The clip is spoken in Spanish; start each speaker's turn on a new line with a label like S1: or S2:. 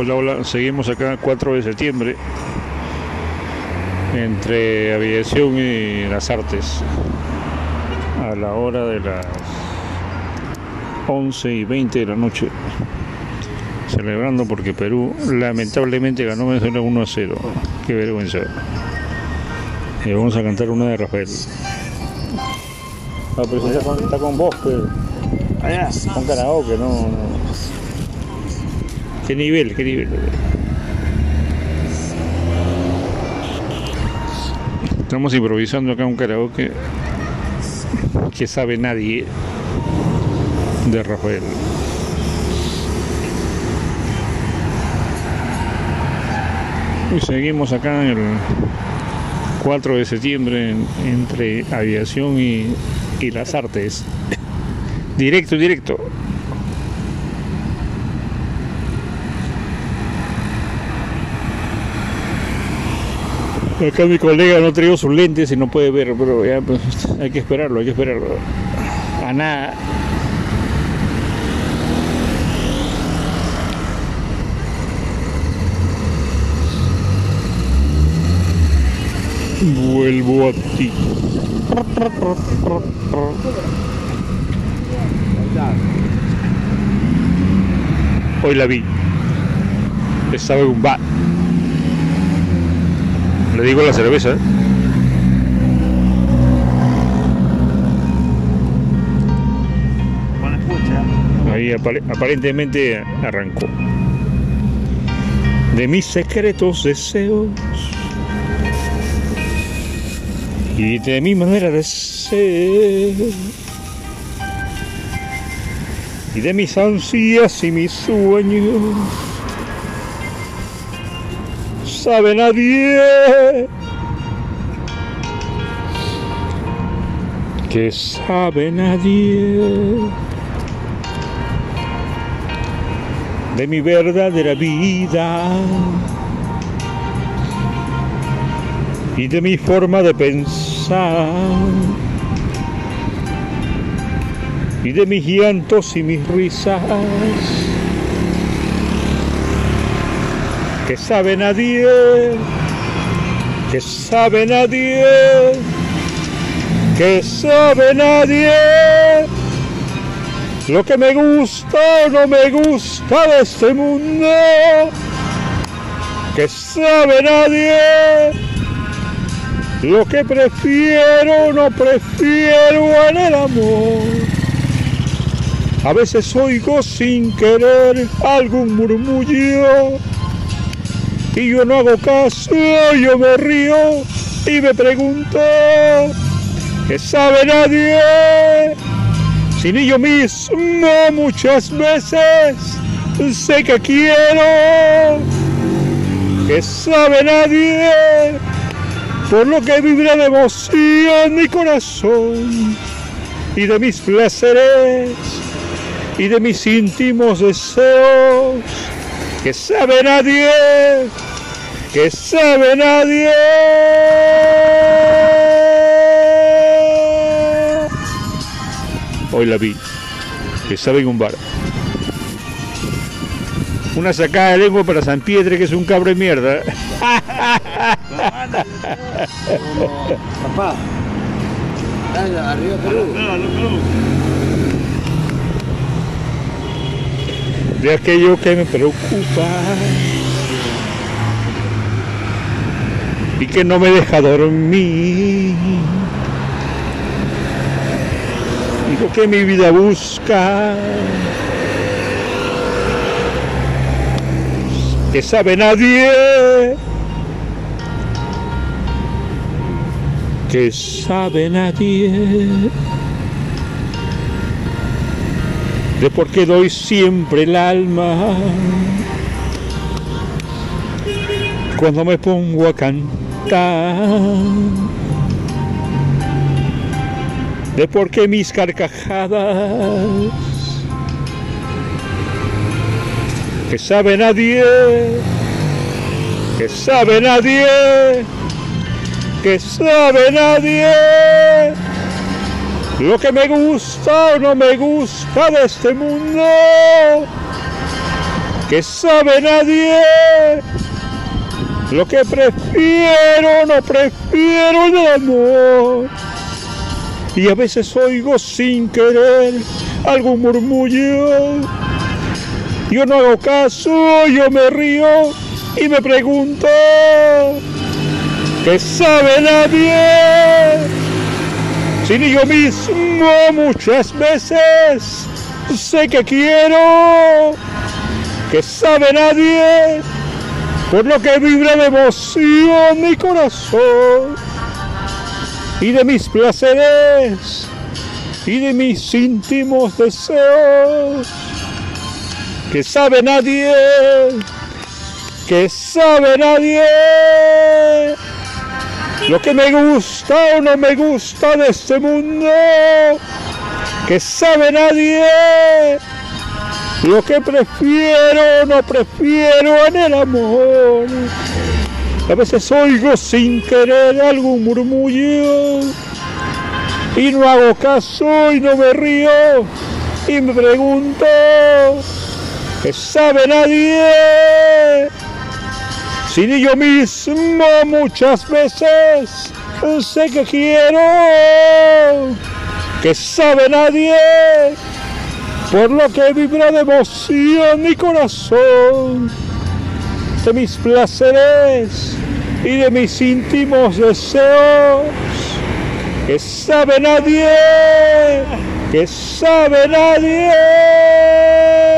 S1: Hola, hola, seguimos acá 4 de septiembre entre aviación y las artes a la hora de las 11 y 20 de la noche celebrando porque Perú lamentablemente ganó Venezuela 1 a 0 qué vergüenza y vamos a cantar una de Rafael ah, pero está con, está con vos pues.
S2: Allá.
S1: con karaoke no. Qué nivel qué nivel Estamos improvisando acá un karaoke que sabe nadie de Rafael. Y seguimos acá el 4 de septiembre en- entre aviación y las artes. Directo, directo. Acá mi colega no trajo sus lentes y no puede ver, pero pues, hay que esperarlo, hay que esperarlo. A nada. Vuelvo a ti. Hoy la vi. Estaba en un bar. Le digo la cerveza. Ahí apare- aparentemente arrancó. De mis secretos deseos y de mi manera de ser y de mis ansias y mis sueños sabe nadie. Que sabe nadie. De mi verdadera vida. Y de mi forma de pensar. Y de mis llantos y mis risas que sabe nadie que sabe nadie que sabe nadie lo que me gusta o no me gusta de este mundo, que sabe nadie, lo que prefiero no prefiero en el amor. A veces oigo sin querer algún murmullo y yo no hago caso, yo me río y me pregunto, ¿qué sabe nadie? Si ni yo mismo muchas veces sé que quiero, que sabe nadie, por lo que vibra de emoción mi corazón y de mis placeres y de mis íntimos deseos, que sabe nadie, que sabe nadie. Hoy la vi, que sabe en un bar. Una sacada de lengua para San Piedre, que es un cabro de mierda.
S2: Papá. Arriba Perú.
S1: de aquello que me preocupa y que no me deja dormir. Y lo que mi vida busca, que sabe nadie, que sabe nadie. de por qué doy siempre el alma cuando me pongo a cantar, de por qué mis carcajadas que sabe nadie, que sabe nadie, que sabe nadie. Lo que me gusta o no me gusta de este mundo, que sabe nadie. Lo que prefiero, no prefiero el amor. Y a veces oigo sin querer algún murmullo. Yo no hago caso, yo me río y me pregunto, ¿qué sabe nadie? Si ni yo mismo muchas veces sé que quiero, que sabe nadie, por lo que vibra de emoción mi corazón y de mis placeres y de mis íntimos deseos, que sabe nadie, que sabe nadie lo que me gusta o no me gusta de este mundo, que sabe nadie, lo que prefiero no prefiero en el amor. A veces oigo sin querer algún murmullo y no hago caso y no me río y me pregunto, ¿qué sabe nadie? Si ni yo mismo muchas veces sé que quiero, que sabe nadie, por lo que vibra de emoción mi corazón, de mis placeres y de mis íntimos deseos, que sabe nadie, que sabe nadie.